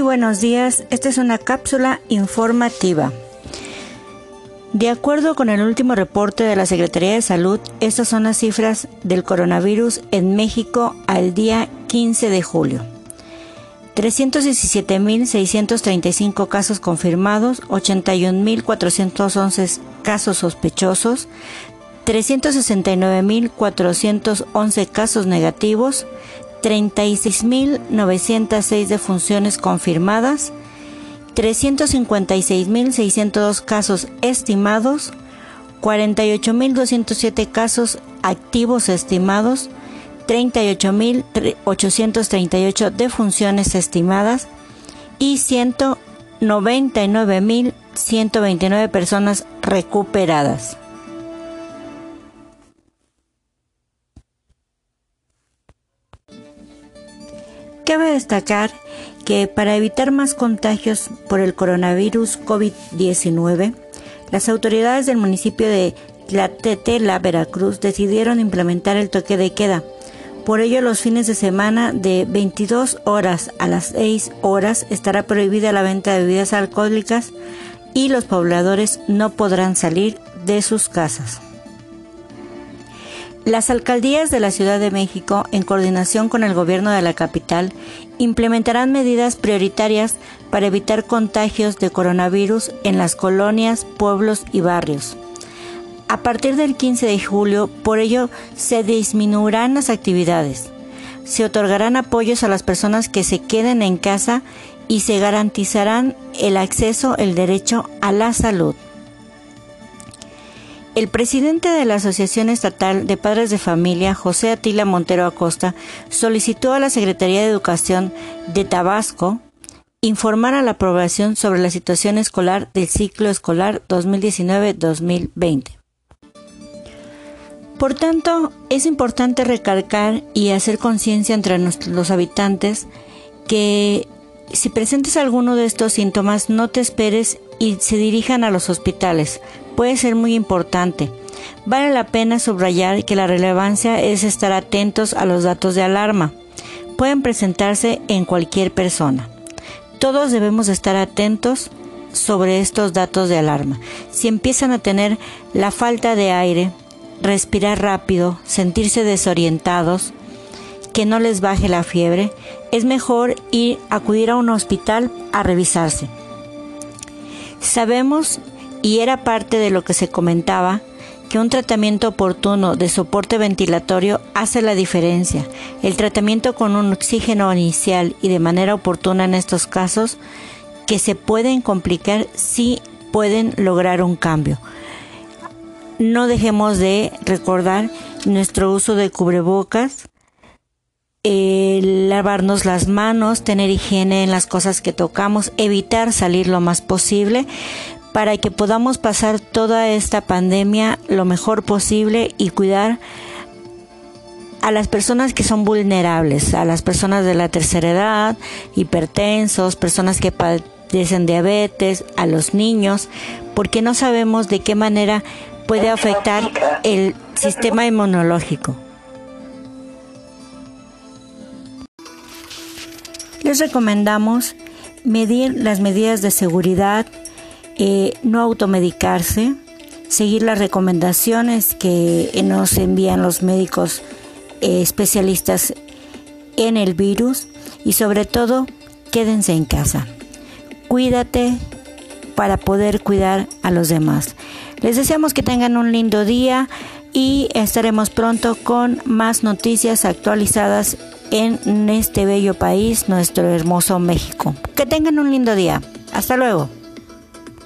Muy buenos días, esta es una cápsula informativa. De acuerdo con el último reporte de la Secretaría de Salud, estas son las cifras del coronavirus en México al día 15 de julio. 317.635 casos confirmados, 81.411 casos sospechosos, 369.411 casos negativos, 36.906 defunciones confirmadas, 356.602 casos estimados, 48.207 casos activos estimados, 38.838 defunciones estimadas y 199.129 personas recuperadas. Cabe destacar que para evitar más contagios por el coronavirus COVID-19, las autoridades del municipio de Tlatetela, Veracruz, decidieron implementar el toque de queda. Por ello, los fines de semana de 22 horas a las 6 horas estará prohibida la venta de bebidas alcohólicas y los pobladores no podrán salir de sus casas. Las alcaldías de la Ciudad de México, en coordinación con el gobierno de la capital, implementarán medidas prioritarias para evitar contagios de coronavirus en las colonias, pueblos y barrios. A partir del 15 de julio, por ello, se disminuirán las actividades. Se otorgarán apoyos a las personas que se queden en casa y se garantizarán el acceso, el derecho a la salud. El presidente de la Asociación Estatal de Padres de Familia, José Atila Montero Acosta, solicitó a la Secretaría de Educación de Tabasco informar a la aprobación sobre la situación escolar del ciclo escolar 2019-2020. Por tanto, es importante recalcar y hacer conciencia entre los habitantes que si presentes alguno de estos síntomas, no te esperes y se dirijan a los hospitales. Puede ser muy importante. Vale la pena subrayar que la relevancia es estar atentos a los datos de alarma. Pueden presentarse en cualquier persona. Todos debemos estar atentos sobre estos datos de alarma. Si empiezan a tener la falta de aire, respirar rápido, sentirse desorientados, que no les baje la fiebre, es mejor ir acudir a un hospital a revisarse. Sabemos, y era parte de lo que se comentaba, que un tratamiento oportuno de soporte ventilatorio hace la diferencia. El tratamiento con un oxígeno inicial y de manera oportuna en estos casos que se pueden complicar sí pueden lograr un cambio. No dejemos de recordar nuestro uso de cubrebocas, lavarnos las manos, tener higiene en las cosas que tocamos, evitar salir lo más posible para que podamos pasar toda esta pandemia lo mejor posible y cuidar a las personas que son vulnerables, a las personas de la tercera edad, hipertensos, personas que padecen diabetes, a los niños, porque no sabemos de qué manera puede afectar el sistema inmunológico. Les recomendamos medir las medidas de seguridad, eh, no automedicarse, seguir las recomendaciones que nos envían los médicos eh, especialistas en el virus y sobre todo quédense en casa. Cuídate para poder cuidar a los demás. Les deseamos que tengan un lindo día y estaremos pronto con más noticias actualizadas en este bello país, nuestro hermoso México. Que tengan un lindo día. Hasta luego.